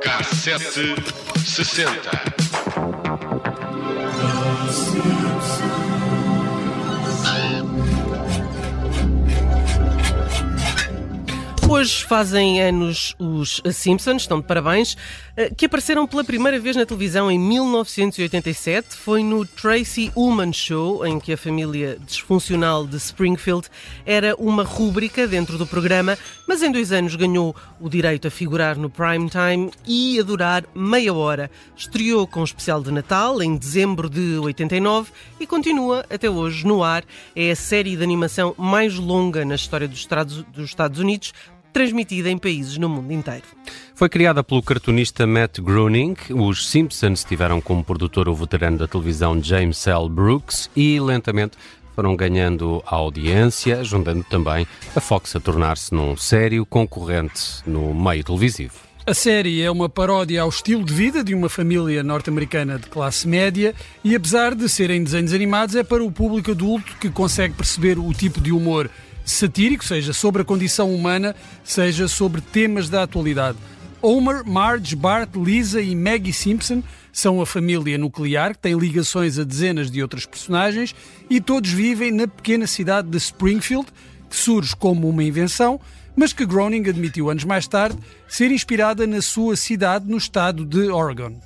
Cassete sessenta. Hoje fazem anos os Simpsons, estão de parabéns, eh, que apareceram pela primeira vez na televisão em 1987. Foi no Tracy Ullman Show, em que a família disfuncional de Springfield era uma rúbrica dentro do programa, mas em dois anos ganhou o direito a figurar no prime time e a durar meia hora. Estreou com um especial de Natal em dezembro de 89 e continua até hoje no ar. É a série de animação mais longa na história dos Estados Unidos transmitida em países no mundo inteiro. Foi criada pelo cartunista Matt Groening. Os Simpsons tiveram como produtor o veterano da televisão James L. Brooks e lentamente foram ganhando a audiência, juntando também a Fox a tornar-se num sério concorrente no meio televisivo. A série é uma paródia ao estilo de vida de uma família norte-americana de classe média e, apesar de serem desenhos animados, é para o público adulto que consegue perceber o tipo de humor satírico, seja sobre a condição humana, seja sobre temas da atualidade. Homer, Marge, Bart, Lisa e Maggie Simpson são a família nuclear que tem ligações a dezenas de outras personagens e todos vivem na pequena cidade de Springfield, que surge como uma invenção, mas que Groening admitiu anos mais tarde ser inspirada na sua cidade no estado de Oregon.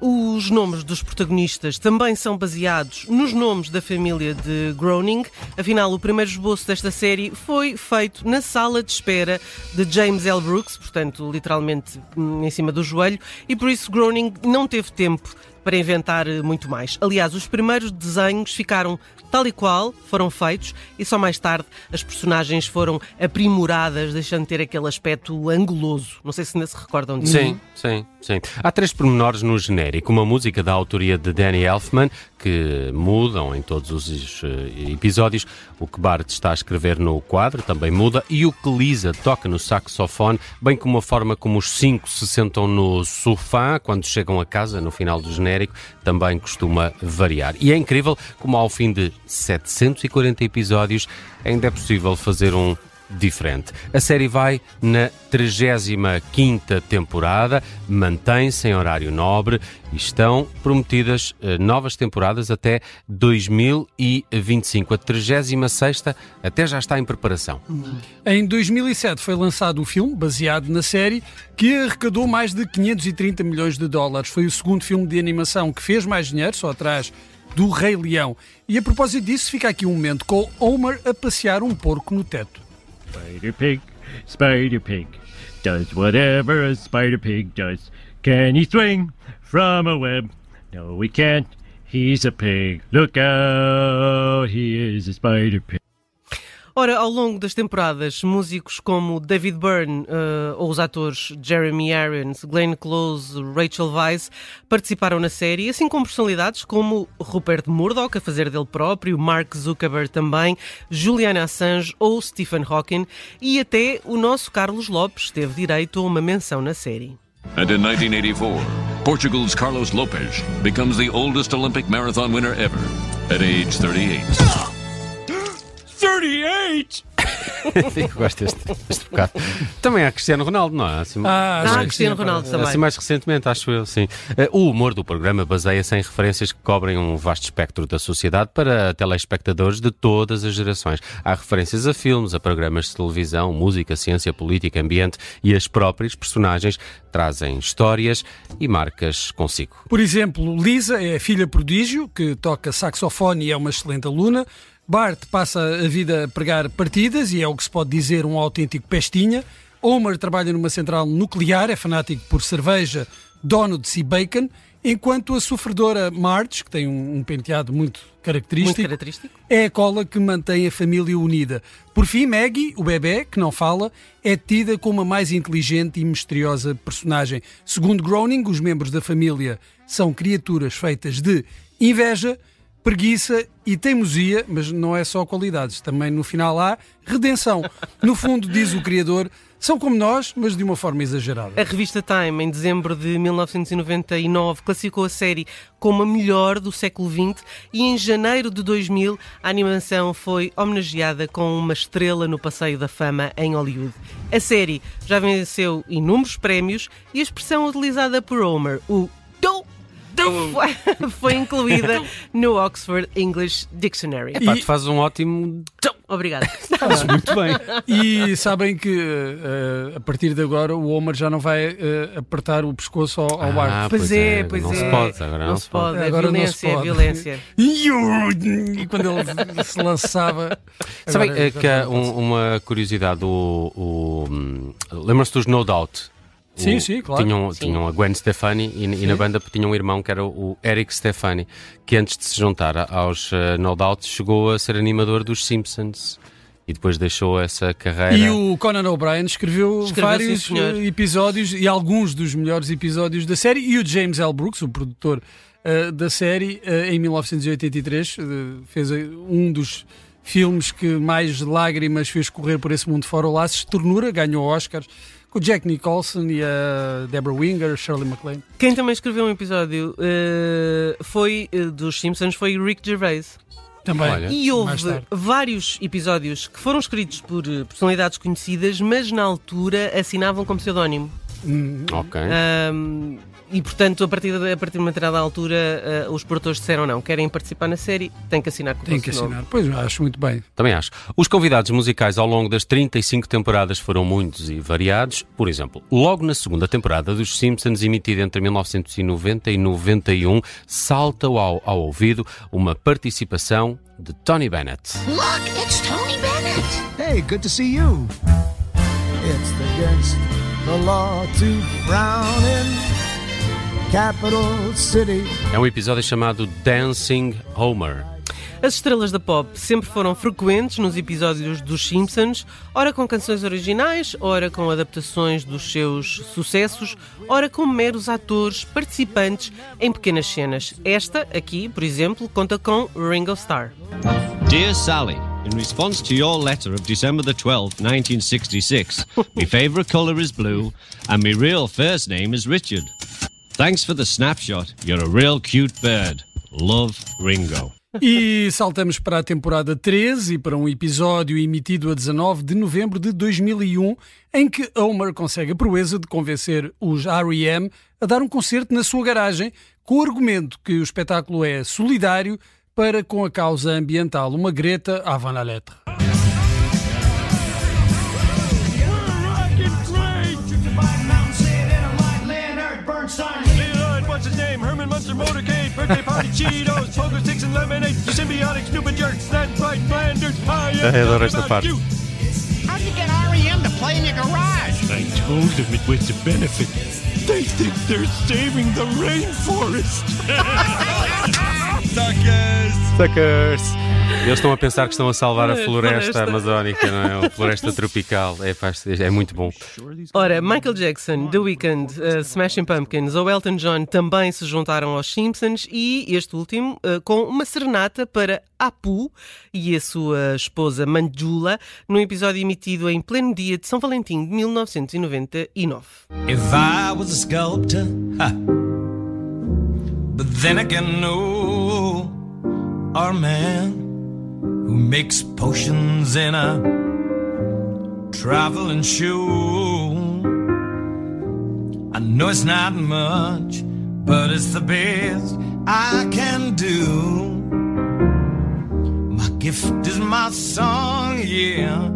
Os nomes dos protagonistas também são baseados nos nomes da família de Groening. Afinal, o primeiro esboço desta série foi feito na sala de espera de James L. Brooks, portanto, literalmente hum, em cima do joelho, e por isso Groening não teve tempo para inventar eh, muito mais. Aliás, os primeiros desenhos ficaram tal e qual, foram feitos e só mais tarde as personagens foram aprimoradas, deixando de ter aquele aspecto anguloso. Não sei se ainda se recordam disso. Sim, sim, sim. Há três pormenores no genérico. Uma música da autoria de Danny Elfman, que mudam em todos os eh, episódios. O que Bart está a escrever no quadro também muda. E o que Lisa toca no saxofone, bem como a forma como os cinco se sentam no sofá quando chegam a casa no final do genérico, também costuma variar. E é incrível como ao fim de 740 episódios ainda é possível fazer um diferente. A série vai na 35ª temporada, mantém-se em horário nobre e estão prometidas uh, novas temporadas até 2025. A 36ª até já está em preparação. Em 2007 foi lançado o filme, baseado na série, que arrecadou mais de 530 milhões de dólares. Foi o segundo filme de animação que fez mais dinheiro, só atrás do Rei Leão. E a propósito disso, fica aqui um momento com Homer a passear um porco no teto. Spider Pig, Spider Pig, does whatever a Spider Pig does. Can he swing from a web? No, he can't. He's a pig. Look out, he is a Spider Pig. Ora, ao longo das temporadas, músicos como David Byrne uh, ou os atores Jeremy Irons, Glenn Close, Rachel Weisz participaram na série, assim como personalidades como Rupert Murdoch, a fazer dele próprio, Mark Zuckerberg também, Julian Assange ou Stephen Hawking e até o nosso Carlos Lopes teve direito a uma menção na série. And in 1984, Portugal's Carlos Lopes becomes the oldest Olympic marathon winner ever at age 38. 38! Eu gosto deste, deste bocado. Também há Cristiano Ronaldo, não é? Assim, Ah, acho que Cristiano Ronaldo agora. também. Assim mais recentemente, acho eu, sim. Eh, O humor do programa baseia-se em referências que cobrem um vasto espectro da sociedade para telespectadores de todas as gerações. Há referências a filmes, a programas de televisão, música, ciência, política, ambiente e as próprias personagens trazem histórias e marcas consigo. Por exemplo, Lisa é a filha prodígio, que toca saxofone e é uma excelente aluna. Bart passa a vida a pregar partidas e é o que se pode dizer um autêntico pestinha. Homer trabalha numa central nuclear, é fanático por cerveja, donuts e bacon, enquanto a sofredora Marge, que tem um, um penteado muito característico, Muito característico. é a cola que mantém a família unida. Por fim, Maggie, o bebê, que não fala, é tida como a mais inteligente e misteriosa personagem. Segundo Groening, os membros da família são criaturas feitas de inveja, preguiça e teimosia, mas não é só qualidades, também no final há redenção. No fundo, diz o criador, São como nós, mas de uma forma exagerada. A revista Time, em dezembro de 1999, classificou a série como a melhor do século XX e em janeiro de 2000 a animação foi homenageada com uma estrela no Passeio da Fama em Hollywood. A série já venceu inúmeros prémios e a expressão utilizada por Homer, o "Dou", foi, foi incluída no Oxford English Dictionary. Pá, tu fazes um ótimo. Obrigada. Fazes muito bem. E sabem que eh, a partir de agora o Homer já não vai eh, apertar o pescoço ao, ao ar. Ah, Pois é, pois não é. se pode, agora não, se pode. É Agora não se violência, é pode. violência. E quando ele se lançava. Sabem já que há não um- uma curiosidade: o. o hum, Lembram-se dos No Doubt? O- Sim, sim, claro. Tinham, tinham a Gwen Stefani e, e na banda tinha um irmão que era o Eric Stefani, que antes de se juntar aos eh, No Doubt chegou a ser animador dos Simpsons e depois deixou essa carreira. E o Conan O'Brien escreveu, Escreveu, vários sim, eh, episódios e alguns dos melhores episódios da série. E o James L. Brooks, o produtor eh, da série, eh, em 1983, eh, fez um dos filmes que mais lágrimas fez correr por esse mundo fora. O Laços de Ternura ganhou Oscars com o Jack Nicholson e a Deborah Winger, Shirley MacLaine. Quem também escreveu um episódio eh, foi eh, dos Simpsons foi Rick Gervais. Também. Olha. E houve vários episódios que foram escritos por eh, personalidades conhecidas, mas na altura assinavam como pseudónimo. Hum, Ok. Ahm, e portanto, a partir, de, a partir de uma determinada altura, eh, os produtores disseram não, querem participar na série, têm que assinar com o tem que nome. assinar. Pois, acho muito bem. Também acho. Os convidados musicais ao longo das 35 temporadas foram muitos e variados. Por exemplo, logo na segunda temporada dos Simpsons, emitida entre 1990 e 91, salta ao, ao ouvido uma participação de Tony Bennett. Look, it's Tony Bennett. Hey, good to see you. It's against the law to frown in. É um episódio chamado Dancing Homer. As estrelas da pop sempre foram frequentes nos episódios dos Simpsons, ora com canções originais, ora com adaptações dos seus sucessos, ora como meros atores participantes em pequenas cenas. Esta, aqui, por exemplo, conta com Ringo Starr. Dear Sally, in response to your letter of December the 12th, 1966, my favourite colour is blue and my real first name is Richard. Thanks for the snapshot. You're a real cute bird. Love, Ringo. E saltamos para a temporada 13 e para um episódio emitido a 19 de novembro de 2001, em que Homer consegue a proeza de convencer os R.E.M. a dar um concerto na sua garagem, com o argumento que o espetáculo é solidário para com a causa ambiental, uma greta avant la lettre. Motorcade, birthday party Cheetos, pogo sticks and lemonade, you symbiotic stupid jerks, that bright Flanders. I am É, adoro talking esta about you. How'd you get REM to play in your garage? I told them it was a benefit. They think they're saving the rainforest. Suckers! Suckers! Eles estão a pensar que estão a salvar a floresta floresta. amazónica, não é? A floresta tropical. É, é muito bom. Ora, Michael Jackson, The Weeknd, uh, Smashing Pumpkins ou Elton John também se juntaram aos Simpsons e este último uh, com uma serenata para Apu e a sua esposa Manjula num episódio emitido em pleno dia de São Valentim de 1999. If I was a sculptor, ha. but then again, no, a man who makes potions in a traveling shoe. I know it's not much, but it's the best I can do. My gift is my song, yeah.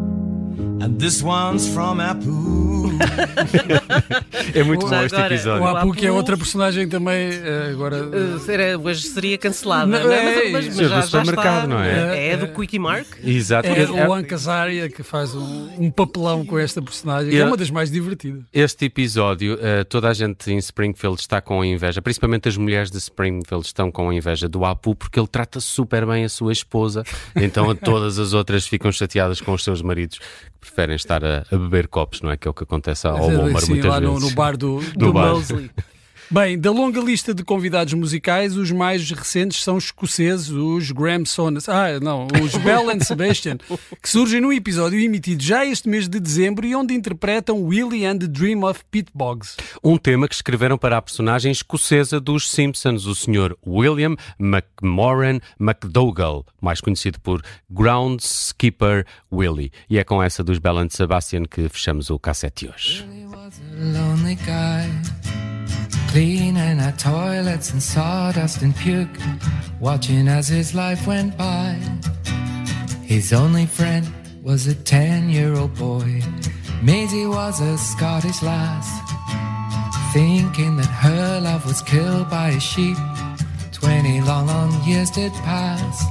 And this one's from Apu. É muito bom este agora, episódio. O Apu, que é outra personagem também, eh, agora... Uh, era, hoje seria cancelada, Não, não, é é? Mas, mas, isso, mas é já, do já supermercado, está. não é? É do Quickie Mark. Exato. É É- o Hank Azaria que faz um, um papelão com esta personagem, que E é uma das mais divertidas. Este episódio, eh, toda a gente em Springfield está com inveja, principalmente as mulheres de Springfield estão com inveja do Apu porque ele trata super bem a sua esposa, então todas as outras ficam chateadas com os seus maridos preferem estar a, a beber copos, não é? Que é o que acontece ao Homer muitas lá no, vezes. no bar do, Do bar. Mosley. Bem, da longa lista de convidados musicais, os mais recentes são escoceses, os Graham Sones, ah, não, os Bell and Sebastian, que surgem num episódio emitido já este mês de dezembro e onde interpretam Willie and the Dream of Pete Boggs. Um tema que escreveram para a personagem escocesa dos Simpsons, o Sr. William McMorran McDougall, mais conhecido por Groundskeeper Willie. E é com essa dos Bell and Sebastian que fechamos o cassete hoje. lonely guy. Cleaning our toilets and sawdust and puke, watching as his life went by. His only friend was a ten year old boy. Maisie was a Scottish lass, thinking that her love was killed by a sheep. Twenty long, long years did pass.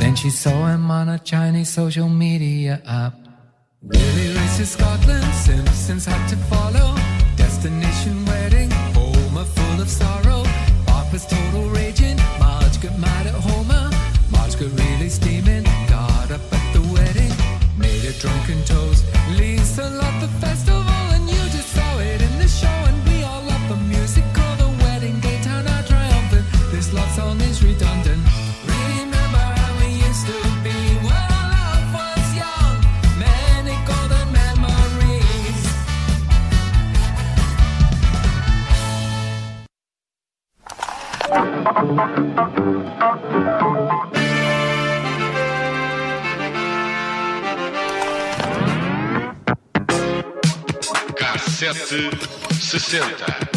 Then she saw him on a Chinese social media app. Willie races Scotland, Simpsons had to follow. Destination wedding, full of sorrow. Art was total rage. Cassete 60.